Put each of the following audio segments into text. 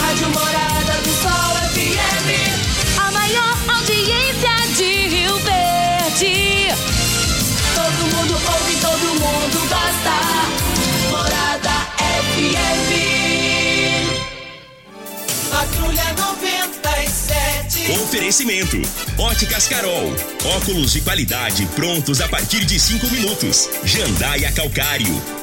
Rádio Morada do Sol FM. A maior audiência de Rio Verde. Todo mundo ouve, todo mundo gosta. Morada FM. Patrulha 97. Oferecimento. Óticas Carol. Óculos de qualidade prontos a partir de cinco minutos. Jandaia Calcário.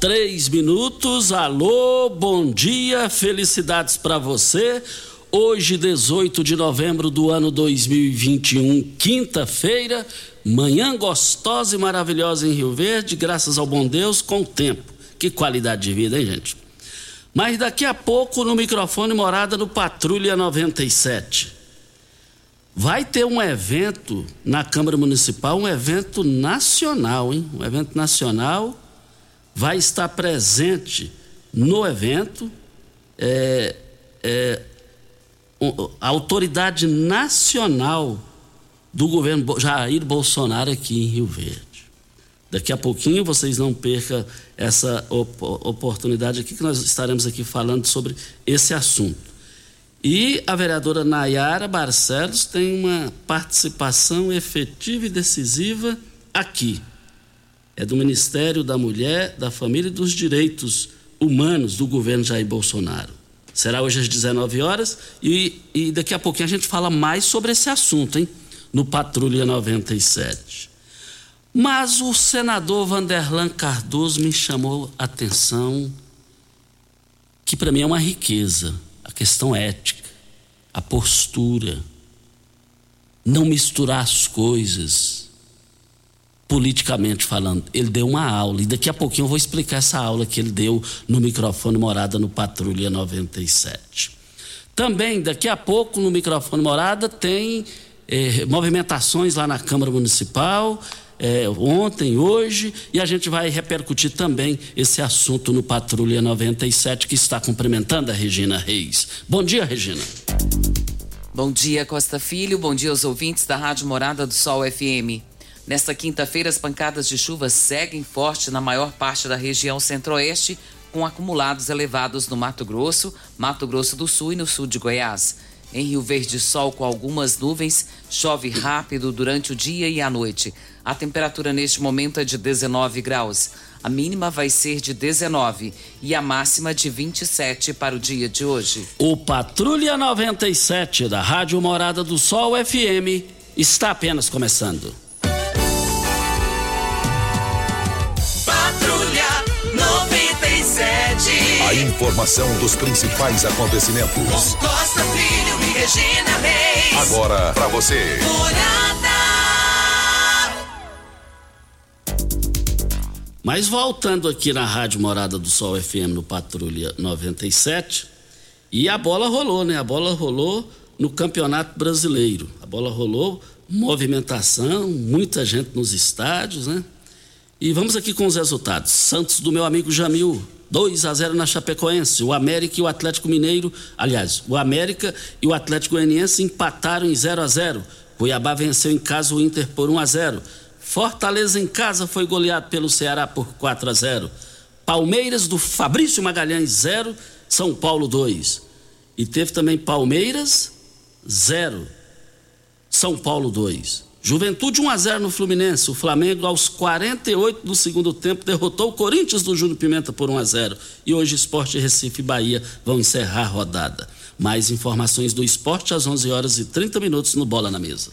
três minutos. Alô, bom dia, felicidades para você. Hoje, 18 de novembro do ano 2021, quinta-feira, manhã gostosa e maravilhosa em Rio Verde, graças ao bom Deus, com o tempo. Que qualidade de vida, hein, gente? Mas daqui a pouco, no microfone Morada no Patrulha 97. Vai ter um evento na Câmara Municipal, um evento nacional, hein? Um evento nacional. Vai estar presente no evento é, é, a autoridade nacional do governo Jair Bolsonaro aqui em Rio Verde. Daqui a pouquinho vocês não percam essa op oportunidade aqui que nós estaremos aqui falando sobre esse assunto. E a vereadora Nayara Barcelos tem uma participação efetiva e decisiva aqui. É do Ministério da Mulher, da Família e dos Direitos Humanos do governo Jair Bolsonaro. Será hoje às 19 horas e, e daqui a pouquinho a gente fala mais sobre esse assunto, hein? No Patrulha 97. Mas o senador Vanderlan Cardoso me chamou a atenção que para mim é uma riqueza a questão ética, a postura, não misturar as coisas, politicamente falando. Ele deu uma aula, e daqui a pouquinho eu vou explicar essa aula que ele deu no microfone Morada no Patrulha 97. Também, daqui a pouco, no microfone Morada, tem eh, movimentações lá na Câmara Municipal é, ontem, hoje, e a gente vai repercutir também esse assunto no Patrulha 97, que está cumprimentando a Regina Reis. Bom dia, Regina. Bom dia, Costa Filho. Bom dia aos ouvintes da Rádio Morada do Sol FM. Nesta quinta-feira, as pancadas de chuva seguem forte na maior parte da região centro-oeste, com acumulados elevados no Mato Grosso, Mato Grosso do Sul e no sul de Goiás. Em Rio Verde, sol com algumas nuvens, chove rápido durante o dia e a noite. A temperatura neste momento é de 19 graus. A mínima vai ser de 19 e a máxima de 27 para o dia de hoje. O Patrulha 97 da Rádio Morada do Sol FM está apenas começando. A informação dos principais acontecimentos. Costa Filho e Regina Reis. Agora para você. Morada. Mas voltando aqui na Rádio Morada do Sol FM no Patrulha 97, e a bola rolou, né? A bola rolou no Campeonato Brasileiro. A bola rolou, movimentação, muita gente nos estádios, né? E vamos aqui com os resultados. Santos do meu amigo Jamil, 2 a 0 na Chapecoense. O América e o Atlético Mineiro, aliás, o América e o Atlético Goianiense empataram em 0 a 0. Cuiabá venceu em casa o Inter por 1 a 0. Fortaleza em casa foi goleado pelo Ceará por 4 a 0. Palmeiras do Fabrício Magalhães 0, São Paulo 2. E teve também Palmeiras 0, São Paulo 2. Juventude 1 a 0 no Fluminense. O Flamengo aos 48 do segundo tempo derrotou o Corinthians do Júnior Pimenta por 1 a 0. E hoje Esporte Recife e Bahia vão encerrar a rodada. Mais informações do esporte às 11 horas e 30 minutos no Bola na Mesa.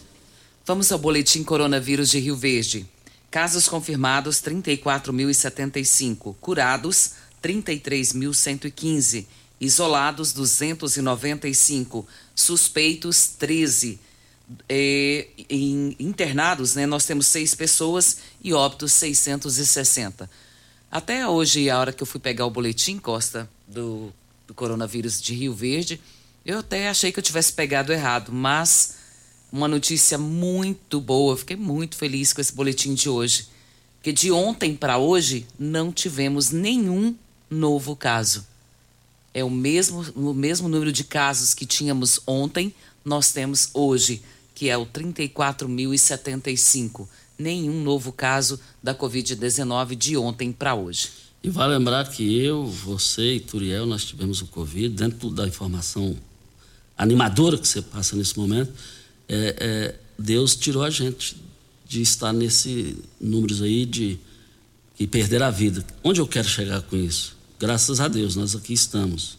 Vamos ao boletim coronavírus de Rio Verde. Casos confirmados 34.075, curados 33.115, isolados 295, suspeitos 13. É, em, internados, né, nós temos seis pessoas e óbitos 660. Até hoje, a hora que eu fui pegar o boletim, Costa, do, do coronavírus de Rio Verde, eu até achei que eu tivesse pegado errado, mas uma notícia muito boa. Fiquei muito feliz com esse boletim de hoje. Porque de ontem para hoje não tivemos nenhum novo caso. É o mesmo, o mesmo número de casos que tínhamos ontem, nós temos hoje, que é o 34.075. Nenhum novo caso da Covid-19 de ontem para hoje. E vale lembrar que eu, você e Turiel, nós tivemos o Covid, dentro da informação animadora que você passa nesse momento, é, é, Deus tirou a gente de estar nesse números aí de e perder a vida. Onde eu quero chegar com isso? Graças a Deus, nós aqui estamos.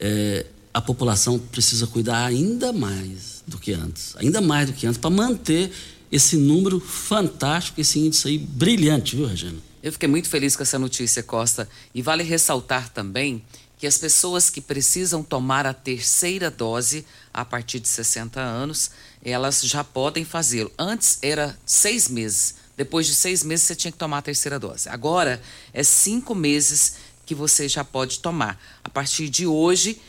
É, a população precisa cuidar ainda mais do que antes, ainda mais do que antes, para manter esse número fantástico, esse índice aí brilhante, viu, Regina? Eu fiquei muito feliz com essa notícia, Costa. E vale ressaltar também que as pessoas que precisam tomar a terceira dose a partir de 60 anos, elas já podem fazê-lo. Antes era seis meses. Depois de seis meses você tinha que tomar a terceira dose. Agora é cinco meses que você já pode tomar. A partir de hoje,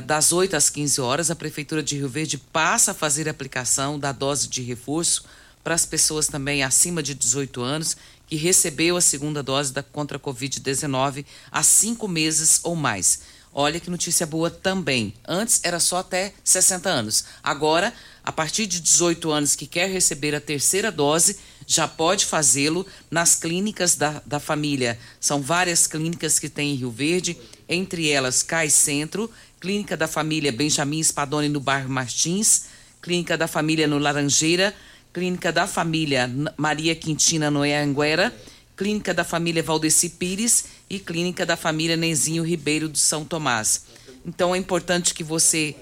das 8 às 15 horas, a Prefeitura de Rio Verde passa a fazer a aplicação da dose de reforço para as pessoas também acima de 18 anos que recebeu a segunda dose da contra a Covid-19 há cinco meses ou mais. Olha que notícia boa também. Antes era só até 60 anos. Agora, a partir de 18 anos que quer receber a terceira dose, já pode fazê-lo nas clínicas da, da família. São várias clínicas que tem em Rio Verde, entre elas CAI Centro, Clínica da Família Benjamin Spadoni no bairro Martins, Clínica da Família no Laranjeira, Clínica da Família Maria Quintina Noyanguera, Clínica da Família Valdeci Pires. E Clínica da Família Nezinho Ribeiro do São Tomás. Então é importante que você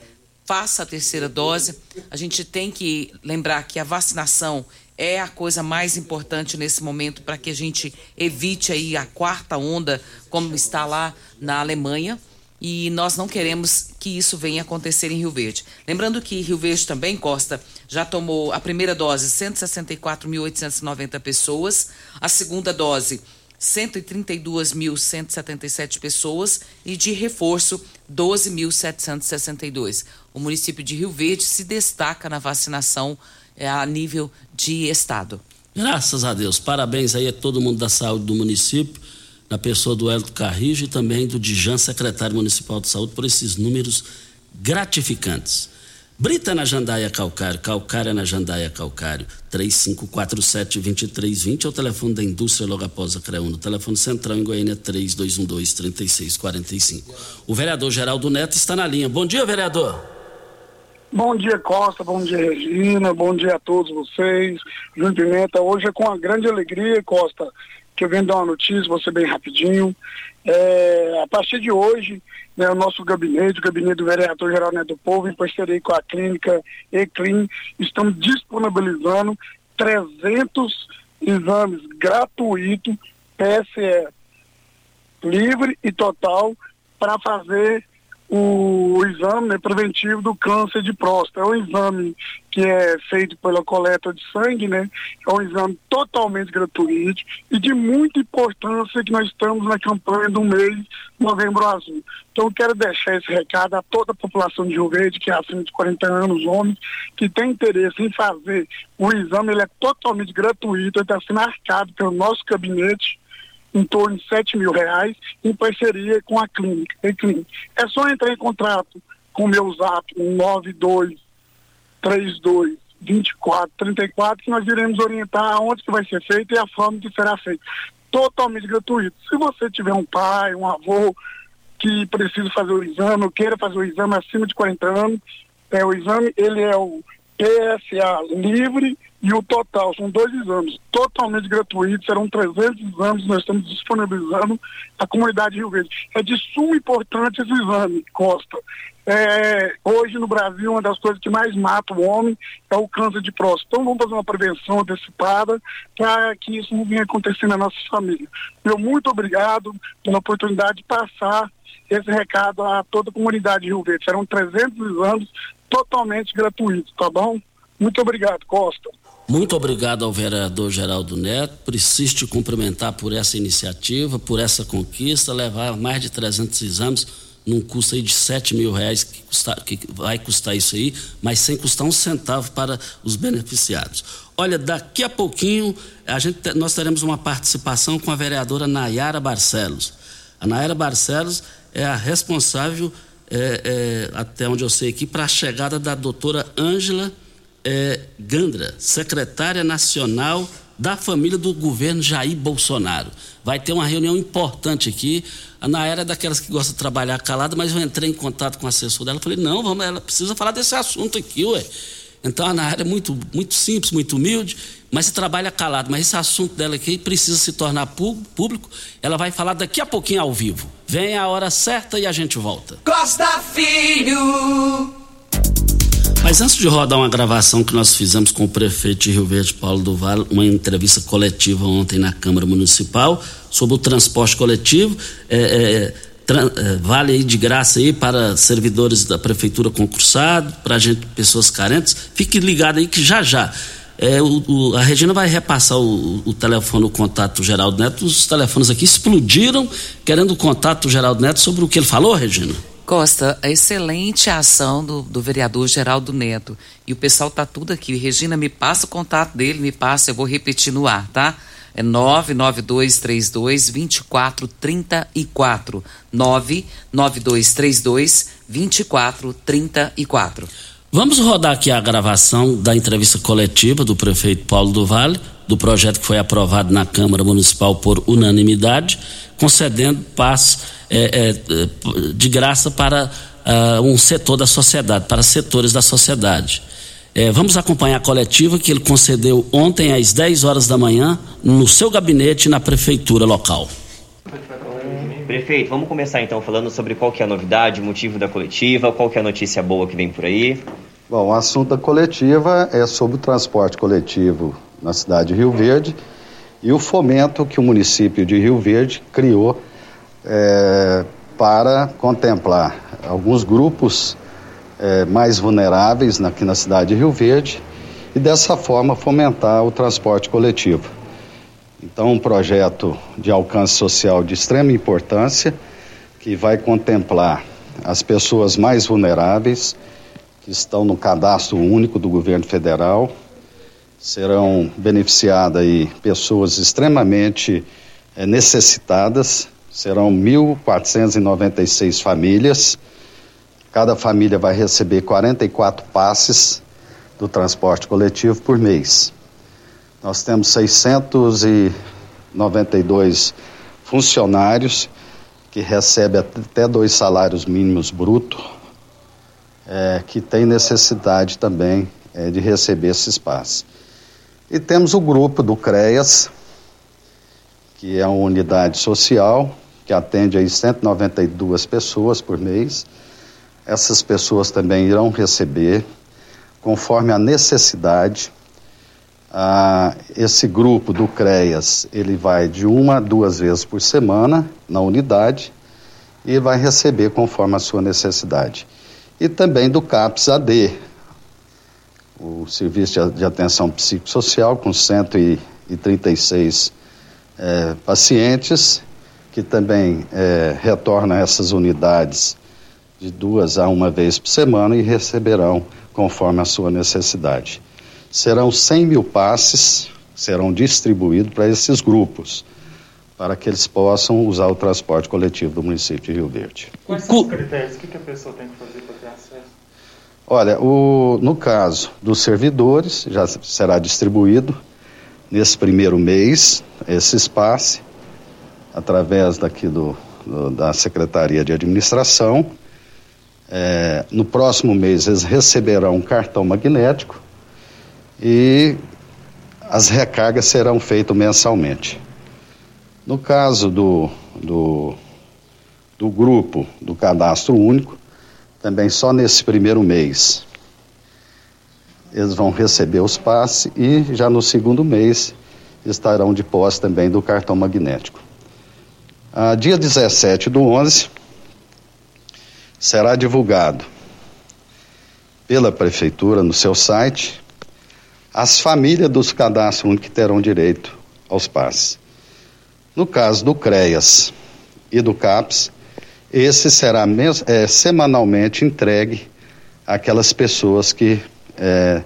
faça a terceira dose. A gente tem que lembrar que a vacinação é a coisa mais importante nesse momento para que a gente evite aí a quarta onda, como está lá na Alemanha e nós não queremos que isso venha acontecer em Rio Verde. Lembrando que Rio Verde também, Costa, já tomou a primeira dose 164.890 pessoas, a segunda dose 132.177 pessoas e de reforço 12.762. O município de Rio Verde se destaca na vacinação é, a nível de estado. Graças a Deus. Parabéns aí a todo mundo da saúde do município na pessoa do Hélio Carrijo e também do Dijan, secretário municipal de saúde, por esses números gratificantes. Brita na Jandaia Calcário, Calcária na Jandaia Calcário, 3547-2320 é o telefone da indústria logo após a CREUN, no telefone central em Goiânia 3212-3645. O vereador Geraldo Neto está na linha. Bom dia, vereador. Bom dia, Costa, bom dia, Regina, bom dia a todos vocês. Júnior Pimenta, hoje é com uma grande alegria, Costa, que eu venho dar uma notícia, ser bem rapidinho. É, a partir de hoje, né, o nosso gabinete, o gabinete do vereador geral Neto do Povo, em parceria com a clínica Eclin, estamos disponibilizando 300 exames gratuitos, PSE, livre e total, para fazer o exame né, preventivo do câncer de próstata. É um exame que é feito pela coleta de sangue, né? É um exame totalmente gratuito e de muita importância que nós estamos na campanha do mês Novembro Azul. Então quero deixar esse recado a toda a população de Rio Verde, que é acima de 40 anos, homens, que tem interesse em fazer o exame, ele é totalmente gratuito, está sendo arcado pelo nosso gabinete em torno de 7 mil reais, em parceria com a clínica. É só entrar em contato com o meu zap, 9232 2434, que nós iremos orientar onde que vai ser feito e a forma que será feito. Totalmente gratuito. Se você tiver um pai, um avô que precisa fazer o exame, ou queira fazer o exame acima de 40 anos, é, o exame ele é o PSA livre e o total. São dois exames totalmente gratuitos, serão 300 exames, nós estamos disponibilizando a comunidade Rio Verde. É de suma importância esse exame, Costa. É, hoje no Brasil, uma das coisas que mais mata o homem é o câncer de próstata. Então vamos fazer uma prevenção antecipada para que isso não venha acontecer na nossa família. Meu muito obrigado pela oportunidade de passar esse recado a toda a comunidade Rio Verde. Serão 300 exames totalmente gratuitos, tá bom? Muito obrigado, Costa. Muito obrigado ao vereador Geraldo Neto. Preciso te cumprimentar por essa iniciativa, por essa conquista, levar mais de 300 exames num custo aí de 7 mil reais, que, custa, que vai custar isso aí, mas sem custar um centavo para os beneficiados. Olha, daqui a pouquinho a gente, nós teremos uma participação com a vereadora Nayara Barcelos. A Nayara Barcelos é a responsável, é, é, até onde eu sei aqui, para a chegada da doutora Ângela é, Gandra, secretária nacional da família do governo Jair Bolsonaro. Vai ter uma reunião importante aqui. A Naera é daquelas que gosta de trabalhar calada, mas eu entrei em contato com o assessor dela. Falei, não, vamos, ela precisa falar desse assunto aqui, ué. Então a Naera é muito, muito simples, muito humilde, mas se trabalha calado. Mas esse assunto dela aqui precisa se tornar público. Ela vai falar daqui a pouquinho ao vivo. Vem a hora certa e a gente volta. Costa Filho. Mas antes de rodar uma gravação que nós fizemos com o prefeito de Rio Verde, Paulo do Vale, uma entrevista coletiva ontem na Câmara Municipal sobre o transporte coletivo, é, é, é, vale aí de graça aí para servidores da prefeitura concursados, para gente, pessoas carentes. Fique ligado aí que já já. É, o, o, a Regina vai repassar o, o, telefone, o contato do Geraldo Neto. Os telefones aqui explodiram querendo o contato do Geraldo Neto sobre o que ele falou, Regina. Costa, a excelente ação do, do vereador Geraldo Neto. E o pessoal tá tudo aqui. Regina, me passa o contato dele, me passa, eu vou repetir no ar, tá? É 99232 2434. 99232 2434. Vamos rodar aqui a gravação da entrevista coletiva do prefeito Paulo do Vale, do projeto que foi aprovado na Câmara Municipal por unanimidade, concedendo passe é, é, de graça para uh, um setor da sociedade, para setores da sociedade. É, vamos acompanhar a coletiva que ele concedeu ontem às 10 horas da manhã no seu gabinete na prefeitura local. Prefeito, vamos começar então falando sobre qual que é a novidade, o motivo da coletiva, qual que é a notícia boa que vem por aí. Bom, o assunto da coletiva é sobre o transporte coletivo na cidade de Rio Verde e o fomento que o município de Rio Verde criou é, para contemplar alguns grupos é, mais vulneráveis aqui na cidade de Rio Verde e dessa forma fomentar o transporte coletivo. Então, um projeto de alcance social de extrema importância que vai contemplar as pessoas mais vulneráveis que estão no cadastro único do governo federal. Serão beneficiadas aí pessoas extremamente é, necessitadas Serão 1.496 famílias. Cada família vai receber 44 passes do transporte coletivo por mês. Nós temos 692 funcionários que recebem até dois salários mínimos brutos, é, que tem necessidade também é, de receber esses passes. E temos o grupo do CREAS, que é uma unidade social que atende aí 192 pessoas por mês. Essas pessoas também irão receber, conforme a necessidade. Ah, esse grupo do CREAS, ele vai de uma a duas vezes por semana na unidade e vai receber conforme a sua necessidade. E também do CAPS AD, o serviço de, atenção psicossocial com 136 é, pacientes que também é, retornam a essas unidades de duas a uma vez por semana e receberão conforme a sua necessidade. Serão 100 mil passes, serão distribuídos para esses grupos, para que eles possam usar o transporte coletivo do município de Rio Verde. Quais são os critérios? O que, que a pessoa tem que fazer para ter acesso? Olha, o, no caso dos servidores, já será distribuído nesse primeiro mês esse espaço através daqui do, do da Secretaria de Administração. É, no próximo mês eles receberão um cartão magnético e as recargas serão feitas mensalmente. No caso do, do, do grupo do cadastro único, também só nesse primeiro mês eles vão receber os passes e já no segundo mês estarão de posse também do cartão magnético. Ah, dia 17 do 11 será divulgado pela prefeitura no seu site as famílias dos cadastros que terão direito aos passes. No caso do CREAS e do CAPS, esse será é, semanalmente entregue àquelas pessoas que, é,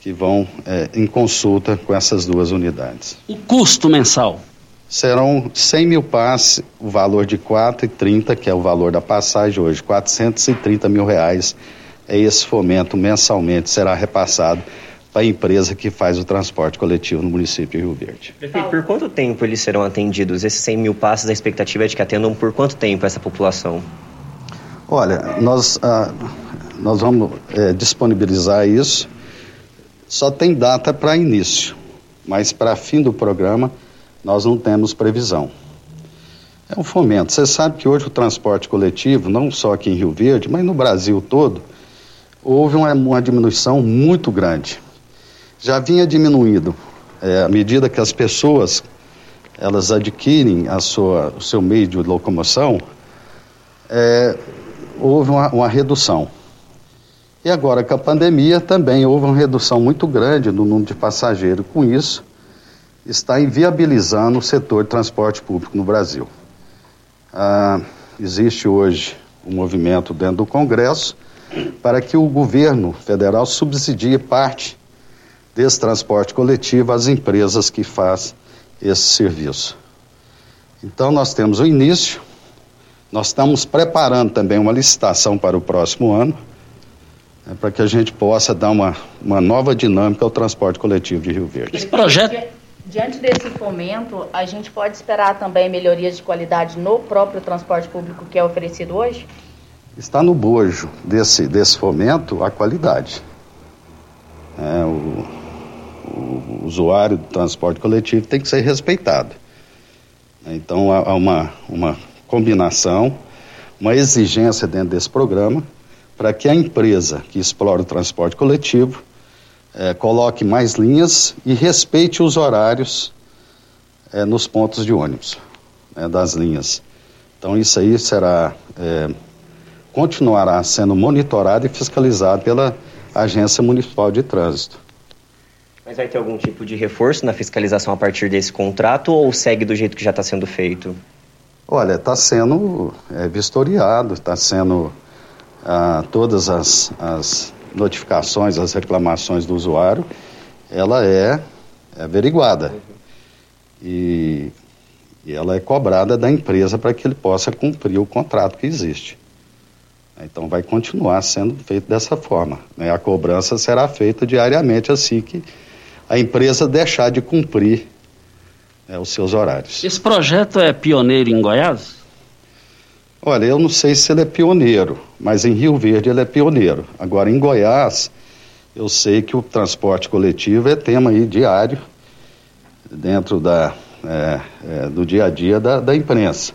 que vão é, em consulta com essas duas unidades. O custo mensal? Serão 100 mil passes, o valor de 4,30, que é o valor da passagem hoje, 430 mil reais. É esse fomento mensalmente será repassado para a empresa que faz o transporte coletivo no município de Rio Verde. Prefeito, por quanto tempo eles serão atendidos? Esses 100 mil passos, a expectativa é de que atendam por quanto tempo essa população? Olha, nós, ah, nós vamos é, disponibilizar isso. Só tem data para início, mas para fim do programa nós não temos previsão. É um fomento. Você sabe que hoje o transporte coletivo, não só aqui em Rio Verde, mas no Brasil todo, houve uma, uma diminuição muito grande já vinha diminuindo. É, à medida que as pessoas elas adquirem a sua, o seu meio de locomoção, é, houve uma, uma, redução. E agora com a pandemia também houve uma redução muito grande no número de passageiros. Com isso, está inviabilizando o setor de transporte público no Brasil. Ah, existe hoje um movimento dentro do Congresso para que o governo federal subsidie parte desse transporte coletivo às empresas que fazem esse serviço. Então, nós temos o início, nós estamos preparando também uma licitação para o próximo ano, né, para que a gente possa dar uma, uma nova dinâmica ao transporte coletivo de Rio Verde. Esse projeto. Diante desse fomento, a gente pode esperar também melhorias de qualidade no próprio transporte público que é oferecido hoje? Está no bojo desse, desse fomento a qualidade. É, o, o usuário do transporte coletivo tem que ser respeitado. Então há uma, uma combinação, uma exigência dentro desse programa para que a empresa que explora o transporte coletivo é, coloque mais linhas e respeite os horários é, nos pontos de ônibus né, das linhas. Então isso aí será é, continuará sendo monitorado e fiscalizado pela Agência Municipal de Trânsito. Mas vai ter algum tipo de reforço na fiscalização a partir desse contrato ou segue do jeito que já está sendo feito? Olha, está sendo é, vistoriado, está sendo todas as, as notificações, as reclamações do usuário, ela é, é averiguada. E, e ela é cobrada da empresa para que ele possa cumprir o contrato que existe. Então vai continuar sendo feito dessa forma. Né? A cobrança será feita diariamente assim que a empresa deixar de cumprir né, os seus horários. Esse projeto é pioneiro em Goiás? Olha, eu não sei se ele é pioneiro, mas em Rio Verde ele é pioneiro. Agora, em Goiás, eu sei que o transporte coletivo é tema aí diário dentro da, é, é, do dia a dia da, da imprensa.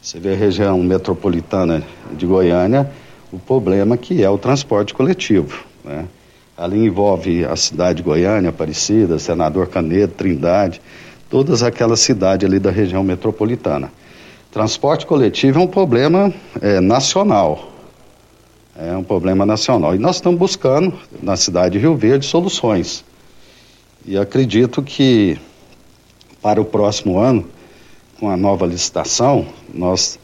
Você vê a região metropolitana de Goiânia, o problema que é o transporte coletivo. Né? Ali envolve a cidade de Goiânia, Aparecida, Senador Canedo, Trindade, todas aquelas cidades ali da região metropolitana. Transporte coletivo é um problema é, nacional. É um problema nacional. E nós estamos buscando, na cidade de Rio Verde, soluções. E acredito que para o próximo ano, com a nova licitação, nós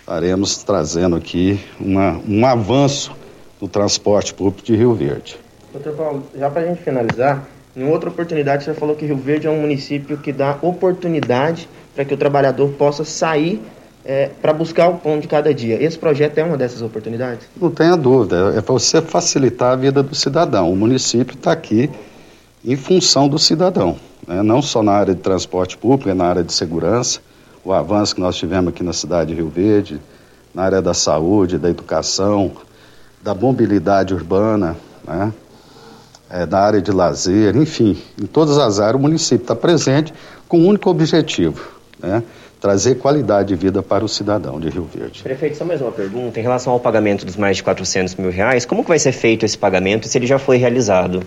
estaremos trazendo aqui uma, um avanço no transporte público de Rio Verde. Doutor Paulo, já para a gente finalizar, em outra oportunidade você falou que Rio Verde é um município que dá oportunidade para que o trabalhador possa sair é, para buscar o pão de cada dia. Esse projeto é uma dessas oportunidades? Não tenha dúvida, é para você facilitar a vida do cidadão. O município está aqui em função do cidadão, né? não só na área de transporte público, é na área de segurança, o avanço que nós tivemos aqui na cidade de Rio Verde, na área da saúde, da educação, da mobilidade urbana, né? É, da área de lazer, enfim, em todas as áreas o município está presente com um único objetivo, né? trazer qualidade de vida para o cidadão de Rio Verde. Prefeito, só mais uma pergunta. Em relação ao pagamento dos mais de 400 mil reais, como que vai ser feito esse pagamento se ele já foi realizado?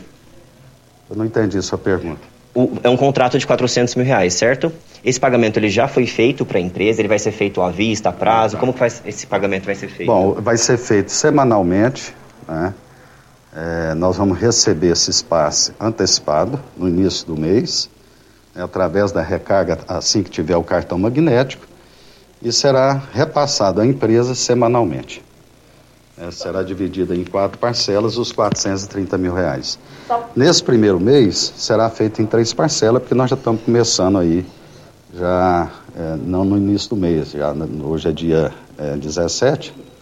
Eu não entendi sua pergunta. O, é um contrato de 400 mil reais, certo? Esse pagamento ele já foi feito para a empresa, ele vai ser feito à vista, a prazo? Como que vai, esse pagamento vai ser feito? Bom, vai ser feito semanalmente, né? É, nós vamos receber esse espaço antecipado no início do mês, né, através da recarga assim que tiver o cartão magnético, e será repassado à empresa semanalmente. É, será dividida em quatro parcelas os 430 mil reais. Nesse primeiro mês, será feito em três parcelas, porque nós já estamos começando aí, já é, não no início do mês, já, hoje é dia é, 17, né,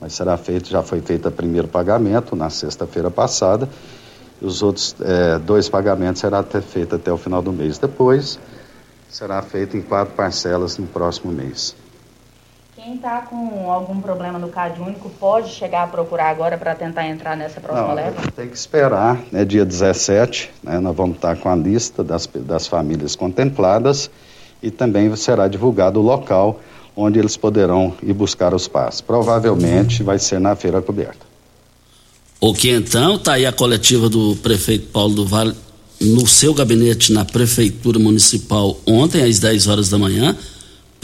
mas será feito, já foi feito o primeiro pagamento na sexta-feira passada, e os outros é, dois pagamentos será até feito até o final do mês. Depois, será feito em quatro parcelas no próximo mês. Quem está com algum problema no CAD único pode chegar a procurar agora para tentar entrar nessa próxima Não, leva? Tem que esperar, né, dia 17, né, nós vamos estar com a lista das, das famílias contempladas e também será divulgado o local onde eles poderão ir buscar os passos. Provavelmente vai ser na feira coberta. O que então, está aí a coletiva do prefeito Paulo do Vale no seu gabinete na Prefeitura Municipal ontem, às 10 horas da manhã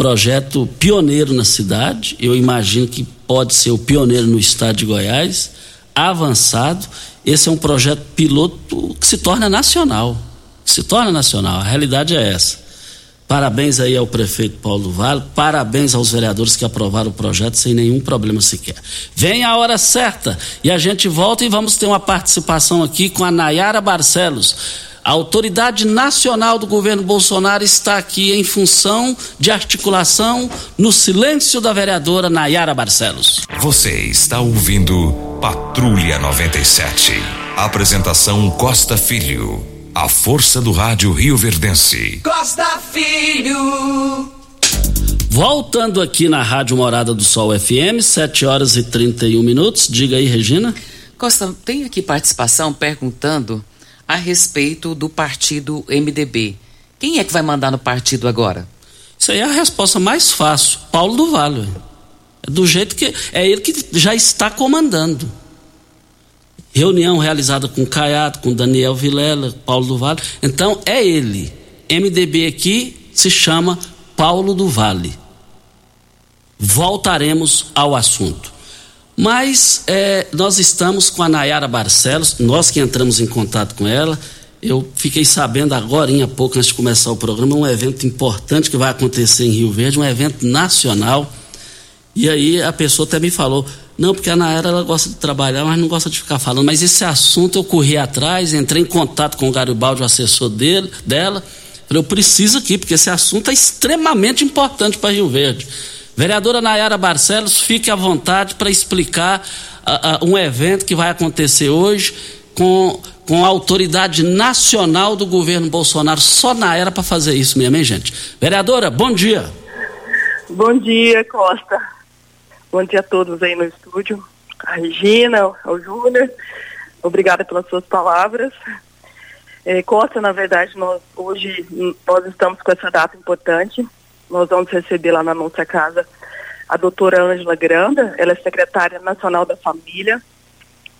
projeto pioneiro na cidade, eu imagino que pode ser o pioneiro no estado de Goiás, avançado. Esse é um projeto piloto que se torna nacional. se torna nacional. A realidade é essa. Parabéns aí ao prefeito Paulo Vale, parabéns aos vereadores que aprovaram o projeto sem nenhum problema sequer. Vem a hora certa e a gente volta e vamos ter uma participação aqui com a Nayara Barcelos a autoridade nacional do governo Bolsonaro está aqui em função de articulação no silêncio da vereadora Nayara Barcelos. Você está ouvindo Patrulha 97. Apresentação Costa Filho. A força do rádio Rio Verdense. Costa Filho. Voltando aqui na Rádio Morada do Sol FM, 7 horas e 31 minutos. Diga aí, Regina. Costa, tem aqui participação perguntando a respeito do partido MDB. Quem é que vai mandar no partido agora? Isso aí é a resposta mais fácil. Paulo do Vale. É do jeito que. É ele que já está comandando. Reunião realizada com Caiado, com Daniel Vilela, Paulo do Vale. Então é ele. MDB aqui se chama Paulo do Vale. Voltaremos ao assunto. Mas é, nós estamos com a Nayara Barcelos, nós que entramos em contato com ela. Eu fiquei sabendo agora, há pouco, antes de começar o programa, um evento importante que vai acontecer em Rio Verde, um evento nacional. E aí a pessoa até me falou: não, porque a Nayara ela gosta de trabalhar, mas não gosta de ficar falando. Mas esse assunto eu corri atrás, entrei em contato com o Garibaldi, o assessor dele, dela. Falei: eu preciso aqui, porque esse assunto é extremamente importante para Rio Verde. Vereadora Nayara Barcelos, fique à vontade para explicar uh, uh, um evento que vai acontecer hoje com, com a autoridade nacional do governo Bolsonaro. Só Nayara para fazer isso mesmo, hein, gente? Vereadora, bom dia. Bom dia, Costa. Bom dia a todos aí no estúdio. A Regina, ao Júnior. Obrigada pelas suas palavras. É, Costa, na verdade, nós hoje nós estamos com essa data importante nós vamos receber lá na nossa casa a doutora Ângela Granda, ela é secretária nacional da família.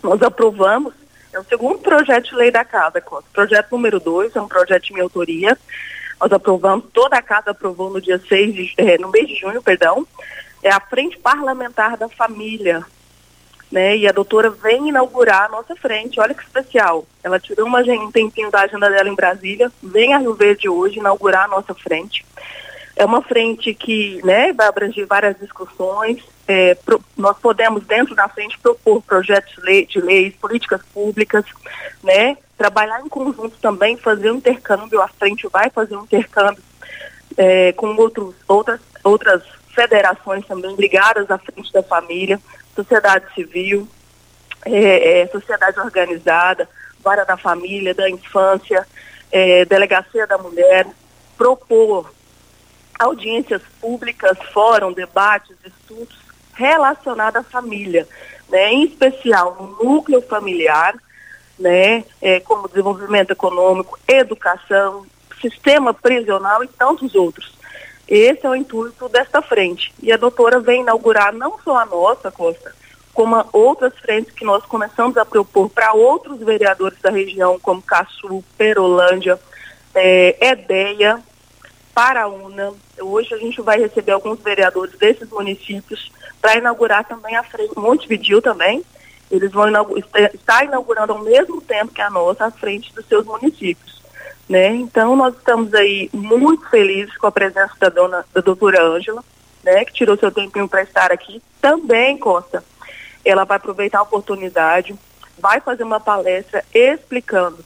Nós aprovamos, é o segundo projeto de lei da casa, Costa. Projeto número dois é um projeto de minha autoria. Nós aprovamos, toda a casa aprovou no dia 6 de, é, no mês de junho, perdão, é a Frente Parlamentar da Família. né? E a doutora vem inaugurar a nossa frente. Olha que especial. Ela tirou uma, um tempinho da agenda dela em Brasília, vem a Rio Verde hoje inaugurar a nossa frente. É uma frente que né, vai abranger várias discussões. É, pro, nós podemos, dentro da frente, propor projetos de, lei, de leis, políticas públicas, né? Trabalhar em conjunto também, fazer um intercâmbio. A frente vai fazer um intercâmbio é, com outros, outras, outras federações também ligadas à frente da família, sociedade civil, é, é, sociedade organizada, vara da família, da infância, é, delegacia da mulher, propor audiências públicas, fórum, debates, estudos relacionados à família, né, em especial no núcleo familiar, né, é, como desenvolvimento econômico, educação, sistema prisional e tantos outros. Esse é o intuito desta frente. E a doutora vem inaugurar não só a nossa, Costa, como outras frentes que nós começamos a propor para outros vereadores da região, como Caçu, Perolândia, é, Edeia, Paraúna. Hoje a gente vai receber alguns vereadores desses municípios para inaugurar também a frente Montevidil também. Eles vão inaugurar, está inaugurando ao mesmo tempo que a nossa a frente dos seus municípios. Né? Então nós estamos aí muito felizes com a presença da dona, da doutora Ângela, né, que tirou seu tempinho para estar aqui. Também, Costa, ela vai aproveitar a oportunidade, vai fazer uma palestra explicando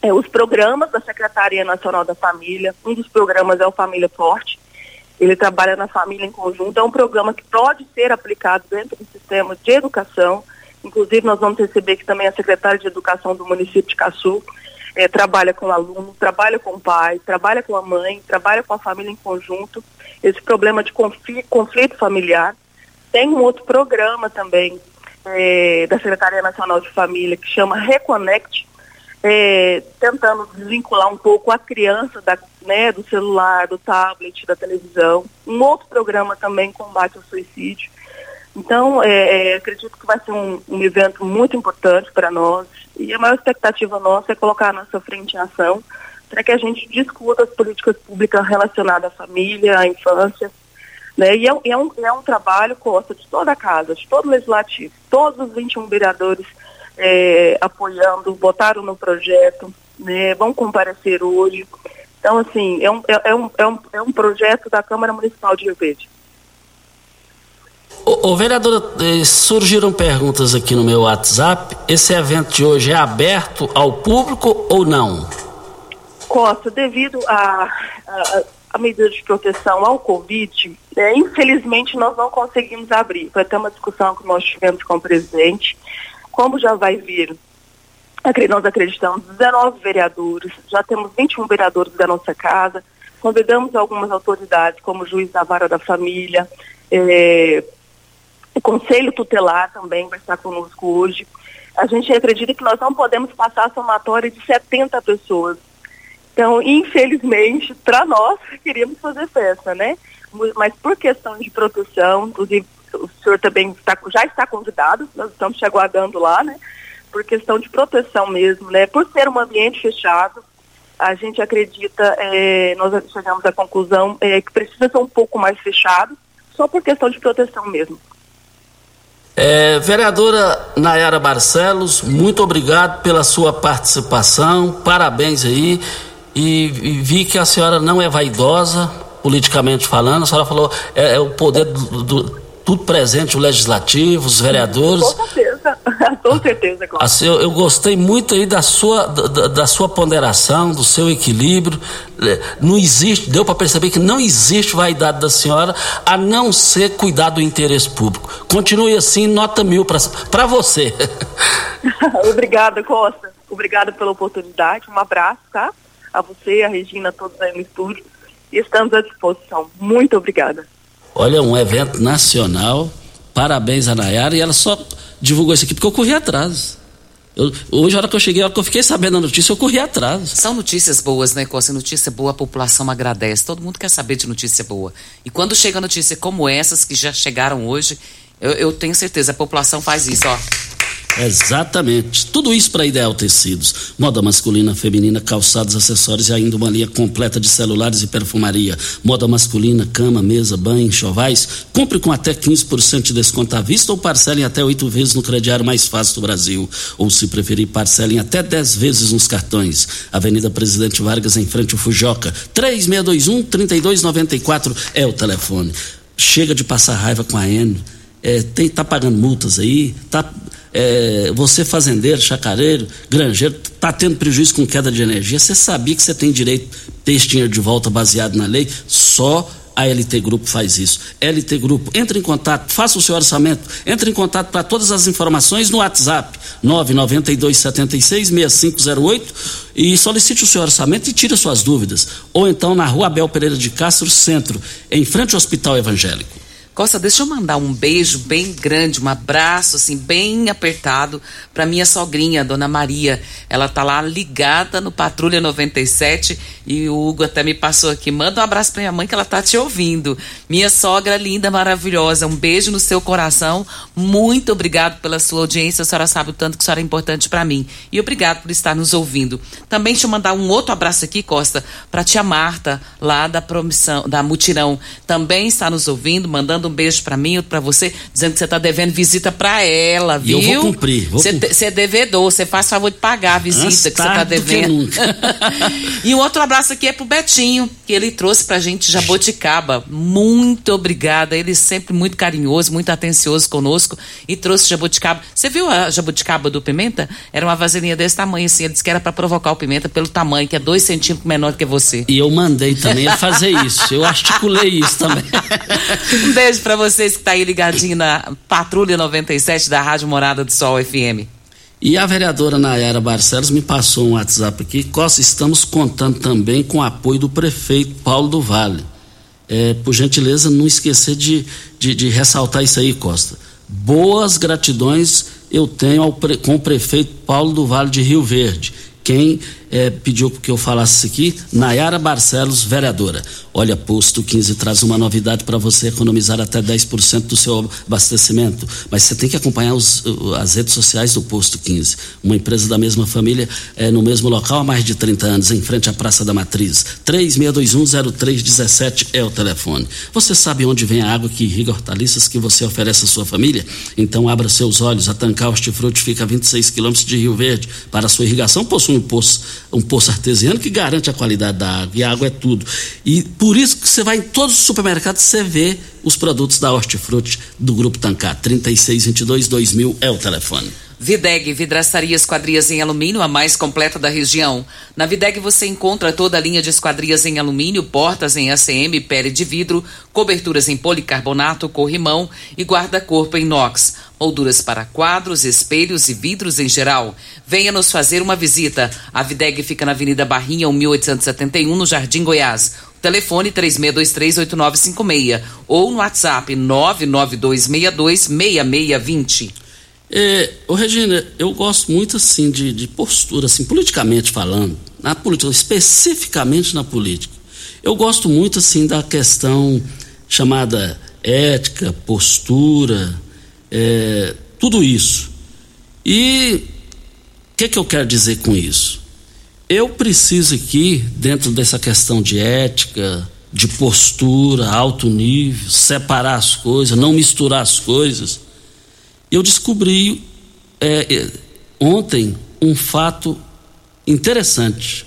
é, os programas da Secretaria Nacional da Família. Um dos programas é o Família Forte. Ele trabalha na família em conjunto. É um programa que pode ser aplicado dentro do sistema de educação. Inclusive, nós vamos receber aqui também a secretária de Educação do município de Caçu, é, trabalha com o aluno, trabalha com o pai, trabalha com a mãe, trabalha com a família em conjunto, esse problema de conflito, conflito familiar. Tem um outro programa também é, da Secretaria Nacional de Família que chama Reconnect, é, tentando desvincular um pouco a criança da, né, do celular, do tablet, da televisão. Um outro programa também combate ao suicídio. Então, é, é, acredito que vai ser um, um evento muito importante para nós e a maior expectativa nossa é colocar a nossa frente em ação para que a gente discuta as políticas públicas relacionadas à família, à infância. Né? E é, é, um, é um trabalho, Costa, de toda a casa, de todo o legislativo. Todos os 21 vereadores é, apoiando, votaram no projeto, né? vão comparecer hoje. Então, assim, é um, é, é, um, é, um, é um projeto da Câmara Municipal de Rio Verde. Ô, ô vereadora, eh, surgiram perguntas aqui no meu WhatsApp. Esse evento de hoje é aberto ao público ou não? Costa, devido a, a, a medida de proteção ao Covid, é, infelizmente nós não conseguimos abrir. Foi até uma discussão que nós tivemos com o presidente. Como já vai vir, nós acreditamos 19 vereadores, já temos 21 vereadores da nossa casa, convidamos algumas autoridades, como o juiz da vara da família, é, o Conselho Tutelar também vai estar conosco hoje. A gente acredita que nós não podemos passar a somatória de 70 pessoas. Então, infelizmente, para nós, queríamos fazer festa, né? Mas por questão de proteção, inclusive o senhor também está, já está convidado, nós estamos te aguardando lá, né? Por questão de proteção mesmo, né? Por ser um ambiente fechado, a gente acredita, é, nós chegamos à conclusão é, que precisa ser um pouco mais fechado, só por questão de proteção mesmo. É, vereadora Nayara Barcelos, muito obrigado pela sua participação, parabéns aí. E, e, vi que a senhora não é vaidosa, politicamente falando, a senhora falou é, é o poder do, do, tudo presente, o legislativo, os vereadores. Com certeza, com certeza. Claro. Assim, eu, eu, gostei muito aí da sua, da, da, sua ponderação, do seu equilíbrio. É, não existe, deu para perceber que não existe vaidade da senhora a não ser cuidar do interesse público. Continue assim, nota mil para você. Obrigada, Costa. Obrigada pela oportunidade. Um abraço, tá? A você, a Regina, todos aí no estúdio. E estamos à disposição. Muito obrigada. Olha, um evento nacional. Parabéns a Nayara. E ela só divulgou isso aqui porque eu corri atrás. Eu, hoje, a hora que eu cheguei, a hora que eu fiquei sabendo a notícia, eu corri atrás. São notícias boas, né, Costa? Notícia boa, a população agradece. Todo mundo quer saber de notícia boa. E quando chega notícia como essas, que já chegaram hoje, eu, eu tenho certeza, a população faz isso, ó. Exatamente. Tudo isso para Ideal Tecidos. Moda masculina, feminina, calçados, acessórios e ainda uma linha completa de celulares e perfumaria. Moda masculina, cama, mesa, banho, chovais. Compre com até 15% de desconto à vista ou parcelem até oito vezes no crediário mais fácil do Brasil. Ou, se preferir, parcelem até 10 vezes nos cartões. Avenida Presidente Vargas, em frente ao Fujoca. 3621-3294 é o telefone. Chega de passar raiva com a N. É, tá pagando multas aí, tá é, você fazendeiro, chacareiro, granjeiro, está tendo prejuízo com queda de energia, você sabia que você tem direito a ter esse dinheiro de volta baseado na lei? Só a LT Grupo faz isso. LT Grupo, entre em contato, faça o seu orçamento, entre em contato para todas as informações no WhatsApp 992766508 e solicite o seu orçamento e tire suas dúvidas. Ou então na Rua Abel Pereira de Castro, Centro, em frente ao Hospital Evangélico. Costa, deixa eu mandar um beijo bem grande, um abraço assim bem apertado para minha sogrinha, Dona Maria. Ela tá lá ligada no Patrulha 97 e o Hugo até me passou aqui. Manda um abraço para minha mãe que ela tá te ouvindo. Minha sogra linda, maravilhosa. Um beijo no seu coração. Muito obrigado pela sua audiência. A senhora sabe o tanto que a senhora é importante para mim. E obrigado por estar nos ouvindo. Também deixa eu mandar um outro abraço aqui, Costa, para tia Marta, lá da promissão, da Mutirão. Também está nos ouvindo, mandando mandando um beijo para mim, outro para você, dizendo que você tá devendo visita para ela, viu? E eu vou cumprir. Você é devedor, você faz favor de pagar a visita Antes que você tá devendo. e um outro abraço aqui é pro Betinho, que ele trouxe pra gente jaboticaba. Muito obrigada. Ele sempre muito carinhoso, muito atencioso conosco e trouxe jaboticaba. Você viu a jaboticaba do Pimenta? Era uma vasilhinha desse tamanho assim. Ele disse que era para provocar o Pimenta pelo tamanho, que é dois centímetros menor que você. E eu mandei também a fazer isso. Eu articulei isso também. um beijo beijo para vocês que tá aí ligadinho na Patrulha 97 da Rádio Morada do Sol FM. E a vereadora Nayara Barcelos me passou um WhatsApp aqui. Costa, estamos contando também com o apoio do prefeito Paulo do Vale. É, por gentileza, não esquecer de, de, de, ressaltar isso aí, Costa. Boas gratidões eu tenho ao, com o prefeito Paulo do Vale de Rio Verde. Quem é, pediu que eu falasse aqui, Nayara Barcelos, vereadora. Olha, Posto 15 traz uma novidade para você economizar até 10% do seu abastecimento. Mas você tem que acompanhar os, as redes sociais do Posto 15. Uma empresa da mesma família, é, no mesmo local há mais de 30 anos, em frente à Praça da Matriz. 36210317 é o telefone. Você sabe onde vem a água que irriga hortaliças que você oferece à sua família? Então abra seus olhos. A Tancar Hortifruti fica a 26 quilômetros de Rio Verde. Para sua irrigação, possui um poço, um poço artesiano que garante a qualidade da água. E a água é tudo. E por isso que você vai em todos os supermercados, você vê os produtos da Hortifruti do Grupo Tancar. 3622-2000 é o telefone. Videg, vidraçaria esquadrias em alumínio, a mais completa da região. Na Videg você encontra toda a linha de esquadrias em alumínio, portas em ACM, pele de vidro, coberturas em policarbonato, corrimão e guarda-corpo em inox. Molduras para quadros, espelhos e vidros em geral. Venha nos fazer uma visita. A Videg fica na Avenida Barrinha, 1871, no Jardim Goiás. Telefone 36238956 ou no WhatsApp 992626620. É, ô Regina, eu gosto muito assim de, de postura, assim, politicamente falando, na política, especificamente na política. Eu gosto muito assim da questão chamada ética, postura, é, tudo isso. E o que, que eu quero dizer com isso? Eu preciso aqui, dentro dessa questão de ética, de postura, alto nível, separar as coisas, não misturar as coisas. Eu descobri é, é, ontem um fato interessante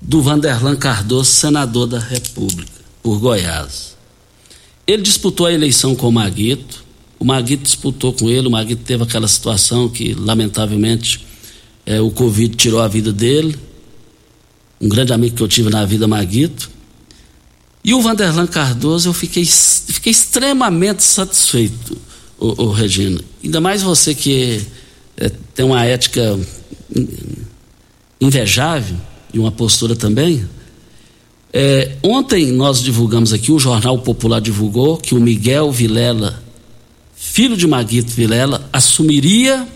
do Vanderlan Cardoso, senador da República, por Goiás. Ele disputou a eleição com o Maguito, o Maguito disputou com ele, o Maguito teve aquela situação que, lamentavelmente, é, o Covid tirou a vida dele, um grande amigo que eu tive na vida, Maguito. E o Vanderlan Cardoso, eu fiquei, fiquei extremamente satisfeito, o, o Regina. Ainda mais você que é, tem uma ética invejável e uma postura também. É, ontem nós divulgamos aqui, o Jornal Popular divulgou que o Miguel Vilela, filho de Maguito Vilela, assumiria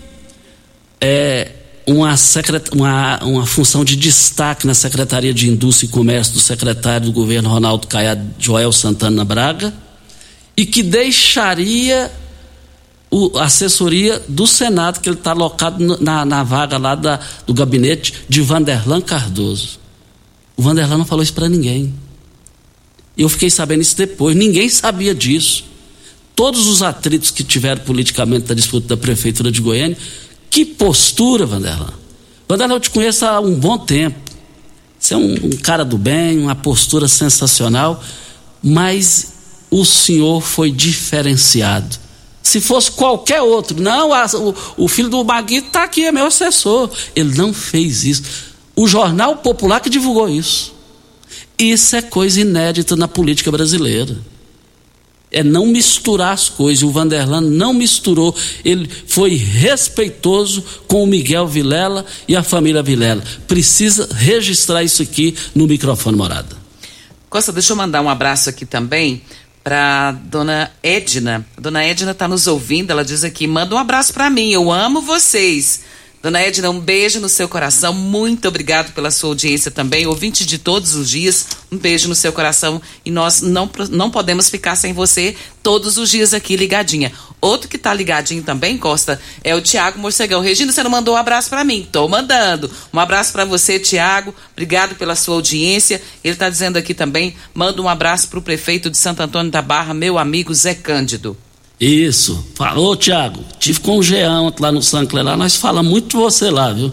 é, uma, secret, uma, uma função de destaque na Secretaria de Indústria e Comércio do secretário do governo Ronaldo Caiado Joel Santana Braga e que deixaria a assessoria do Senado, que ele está alocado na, na vaga lá da, do gabinete de Vanderlan Cardoso. O Vanderlan não falou isso para ninguém. Eu fiquei sabendo isso depois, ninguém sabia disso. Todos os atritos que tiveram politicamente da disputa da Prefeitura de Goiânia, que postura, Vanderlan. Vanderlan, eu te conheço há um bom tempo. Você é um, um cara do bem, uma postura sensacional, mas o senhor foi diferenciado. Se fosse qualquer outro, não, a, o, o, filho do Maguito está aqui, é meu assessor. Ele não fez isso. O Jornal Popular que divulgou isso. Isso é coisa inédita na política brasileira. É não misturar as coisas. O Vanderlan não misturou. Ele foi respeitoso com o Miguel Vilela e a família Vilela. Precisa registrar isso aqui no microfone morada. Costa, deixa eu mandar um abraço aqui também para dona Edna. Dona Edna está nos ouvindo, ela diz aqui: manda um abraço para mim, eu amo vocês. Dona Edna, um beijo no seu coração. Muito obrigado pela sua audiência também. Ouvinte de todos os dias, um beijo no seu coração. E nós não, não podemos ficar sem você todos os dias aqui ligadinha. Outro que tá ligadinho também, Costa, é o Tiago Morcegão. Regina, você não mandou um abraço para mim? Tô mandando. Um abraço para você, Tiago. Obrigado pela sua audiência. Ele tá dizendo aqui também, manda um abraço pro prefeito de Santo Antônio da Barra, meu amigo Zé Cândido. Isso. Falou, Tiago. Tive com o Jean lá no Sancler lá, nós falamos muito de você lá, viu?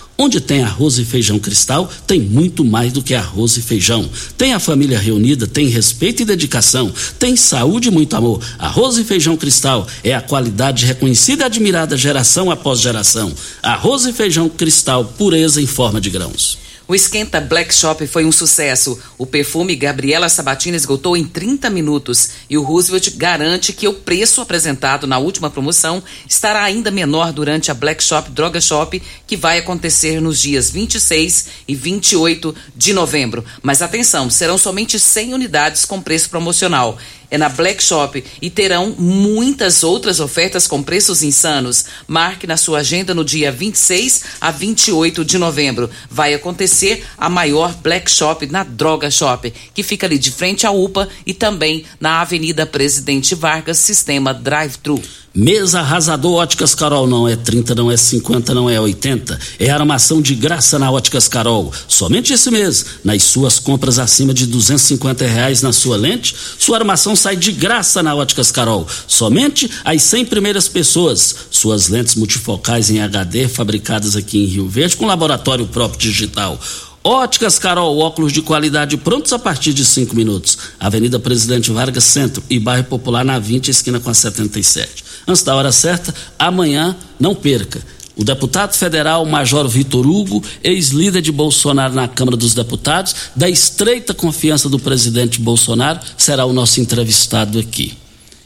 Onde tem arroz e feijão cristal, tem muito mais do que arroz e feijão. Tem a família reunida, tem respeito e dedicação, tem saúde e muito amor. Arroz e feijão cristal é a qualidade reconhecida e admirada geração após geração. Arroz e feijão cristal, pureza em forma de grãos. O Esquenta Black Shop foi um sucesso. O perfume Gabriela Sabatini esgotou em 30 minutos e o Roosevelt garante que o preço apresentado na última promoção estará ainda menor durante a Black Shop Droga Shop, que vai acontecer nos dias 26 e 28 de novembro. Mas atenção, serão somente 100 unidades com preço promocional é na Black Shop e terão muitas outras ofertas com preços insanos. Marque na sua agenda no dia 26 a 28 de novembro. Vai acontecer a maior Black Shop na Droga Shop, que fica ali de frente à UPA e também na Avenida Presidente Vargas, sistema Drive-Thru. Mesa arrasador Óticas Carol não é 30, não é 50, não é 80. É armação de graça na Óticas Carol. Somente esse mês, nas suas compras acima de 250 reais na sua lente, sua armação sai de graça na Óticas Carol. Somente as 100 primeiras pessoas. Suas lentes multifocais em HD fabricadas aqui em Rio Verde com laboratório próprio digital. Óticas Carol, óculos de qualidade prontos a partir de 5 minutos. Avenida Presidente Vargas Centro e Bairro Popular na 20, esquina com a 77. Antes da hora certa, amanhã, não perca. O deputado federal Major Vitor Hugo, ex-líder de Bolsonaro na Câmara dos Deputados, da estreita confiança do presidente Bolsonaro, será o nosso entrevistado aqui.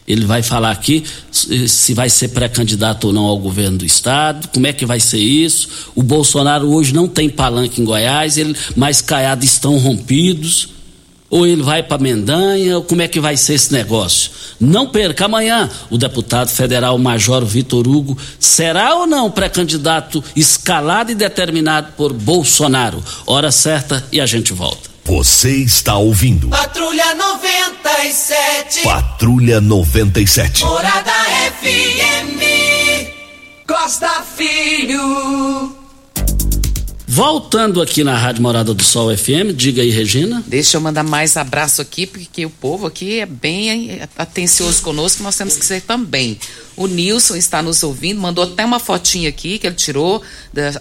Ele vai falar aqui se vai ser pré-candidato ou não ao governo do estado, como é que vai ser isso. O Bolsonaro hoje não tem palanque em Goiás, ele, mas caiados estão rompidos. Ou ele vai para Mendanha, ou como é que vai ser esse negócio? Não perca amanhã. O deputado federal Major Vitor Hugo será ou não pré-candidato escalado e determinado por Bolsonaro? Hora certa e a gente volta. Você está ouvindo. Patrulha 97. Patrulha 97. Morada FM. Costa Filho. Voltando aqui na Rádio Morada do Sol FM, diga aí, Regina. Deixa eu mandar mais abraço aqui, porque o povo aqui é bem atencioso conosco, nós temos que ser também. O Nilson está nos ouvindo, mandou até uma fotinha aqui que ele tirou,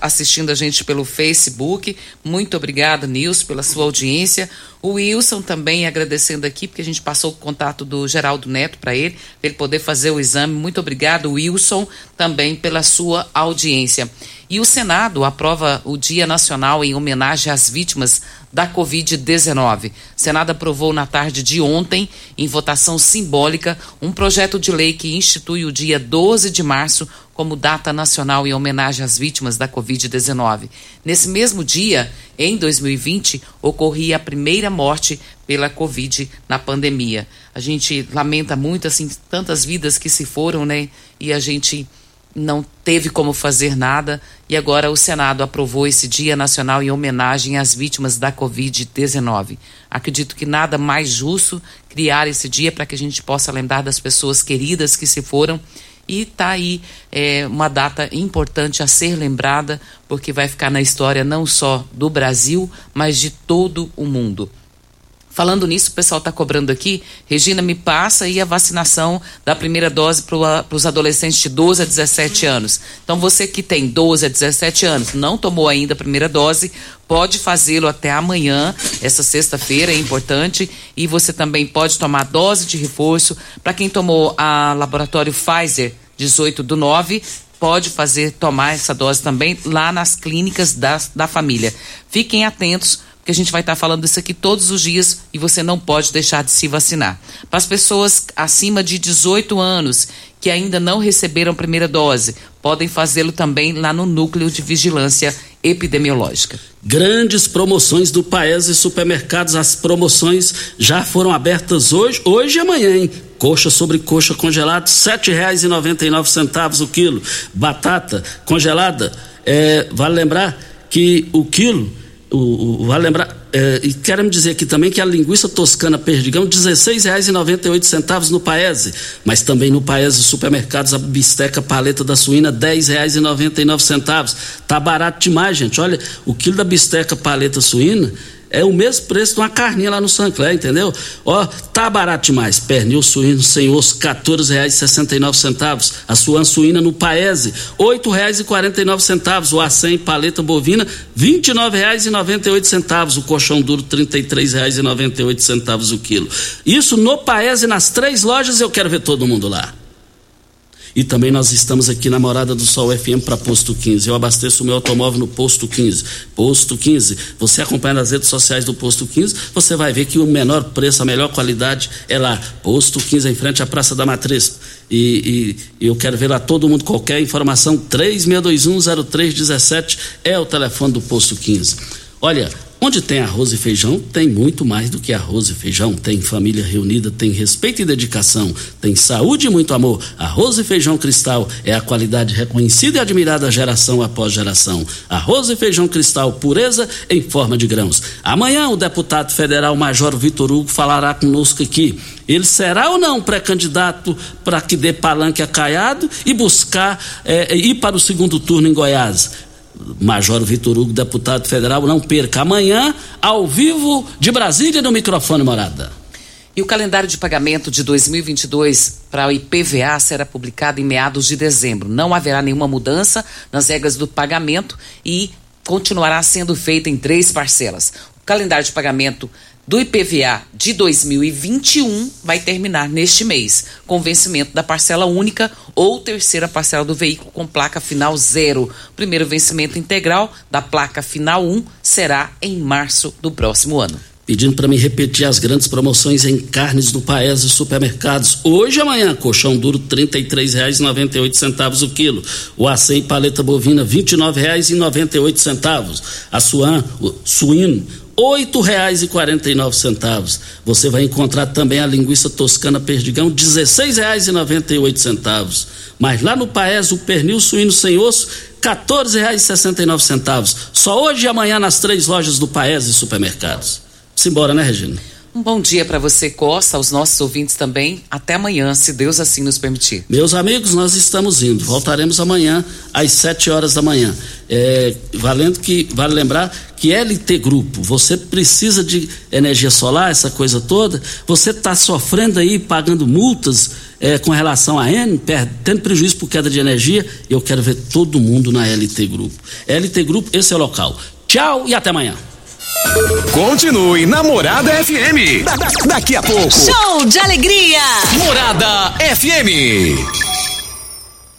assistindo a gente pelo Facebook. Muito obrigado, Nilson, pela sua audiência. O Wilson também agradecendo aqui, porque a gente passou o contato do Geraldo Neto para ele, para ele poder fazer o exame. Muito obrigado, Wilson, também pela sua audiência. E o Senado aprova o Dia Nacional em homenagem às vítimas da Covid-19. O Senado aprovou na tarde de ontem, em votação simbólica, um projeto de lei que institui o dia 12 de março como data nacional em homenagem às vítimas da Covid-19. Nesse mesmo dia, em 2020, ocorria a primeira morte pela Covid na pandemia. A gente lamenta muito, assim, tantas vidas que se foram, né? E a gente não teve como fazer nada e agora o Senado aprovou esse Dia Nacional em homenagem às vítimas da Covid-19. Acredito que nada mais justo criar esse dia para que a gente possa lembrar das pessoas queridas que se foram e está aí é, uma data importante a ser lembrada porque vai ficar na história não só do Brasil, mas de todo o mundo. Falando nisso, o pessoal está cobrando aqui. Regina, me passa aí a vacinação da primeira dose para os adolescentes de 12 a 17 anos. Então, você que tem 12 a 17 anos, não tomou ainda a primeira dose, pode fazê-lo até amanhã, essa sexta-feira é importante. E você também pode tomar dose de reforço. Para quem tomou a laboratório Pfizer 18 do 9, pode fazer tomar essa dose também lá nas clínicas da, da família. Fiquem atentos porque a gente vai estar falando isso aqui todos os dias e você não pode deixar de se vacinar. Para as pessoas acima de 18 anos que ainda não receberam a primeira dose, podem fazê-lo também lá no Núcleo de Vigilância Epidemiológica. Grandes promoções do Paese Supermercados. As promoções já foram abertas hoje, hoje e amanhã, hein? Coxa sobre coxa congelado, sete reais e noventa e nove centavos o quilo. Batata congelada, é, vale lembrar que o quilo o, o, vale lembrar, é, e quero me dizer aqui também que a linguiça toscana perdigão, R$ 16,98 no Paese, mas também no Paese Supermercados a bisteca paleta da suína R$ 10,99. Tá barato demais, gente. Olha, o quilo da bisteca paleta suína é o mesmo preço de uma carninha lá no Sancler, entendeu? Ó, tá barato demais. Pernil suíno sem osso, R$ 14,69. A suan suína no Paese, R$ 8,49. O acém paleta bovina, R$ 29,98. O colchão duro, R$ 33,98 o quilo. Isso no Paese, nas três lojas, eu quero ver todo mundo lá. E também nós estamos aqui na Morada do Sol FM para Posto 15. Eu abasteço o meu automóvel no Posto 15. Posto 15. Você acompanha nas redes sociais do Posto 15, você vai ver que o menor preço, a melhor qualidade é lá. Posto 15 em frente à Praça da Matriz. E, e, eu quero ver lá todo mundo. Qualquer informação, 36210317 é o telefone do Posto 15. Olha, Onde tem arroz e feijão, tem muito mais do que arroz e feijão. Tem família reunida, tem respeito e dedicação, tem saúde e muito amor. Arroz e feijão cristal é a qualidade reconhecida e admirada geração após geração. Arroz e feijão cristal, pureza em forma de grãos. Amanhã o deputado federal Major Vitor Hugo falará conosco aqui. Ele será ou não pré-candidato para que dê palanque a Caiado e buscar é, ir para o segundo turno em Goiás? Major Vitor Hugo, deputado federal, não perca amanhã, ao vivo de Brasília, no microfone Morada. E o calendário de pagamento de 2022 para o IPVA será publicado em meados de dezembro. Não haverá nenhuma mudança nas regras do pagamento e continuará sendo feito em três parcelas. O calendário de pagamento do IPVA de 2021 vai terminar neste mês, com vencimento da parcela única ou terceira parcela do veículo com placa final zero. Primeiro vencimento integral da placa final 1 será em março do próximo ano. Pedindo para me repetir as grandes promoções em carnes do Paese Supermercados. Hoje e amanhã, colchão duro R$ 33,98 o quilo. O acém paleta bovina R$ 29,98. A suan, o suíno oito reais e quarenta e nove centavos. Você vai encontrar também a linguiça toscana perdigão, dezesseis reais e noventa e oito centavos. Mas lá no Paes, o pernil suíno sem osso, quatorze reais e sessenta e nove centavos. Só hoje e amanhã nas três lojas do Paes e supermercados. Simbora, né, Regina? Um bom dia para você, Costa, aos nossos ouvintes também. Até amanhã, se Deus assim nos permitir. Meus amigos, nós estamos indo. Voltaremos amanhã às 7 horas da manhã. É, valendo que vale lembrar que LT Grupo, você precisa de energia solar, essa coisa toda. Você está sofrendo aí, pagando multas é, com relação a N, tendo prejuízo por queda de energia. Eu quero ver todo mundo na LT Grupo. LT Grupo, esse é o local. Tchau e até amanhã. Continue na Morada FM. Da, da, daqui a pouco. Show de alegria. Morada FM.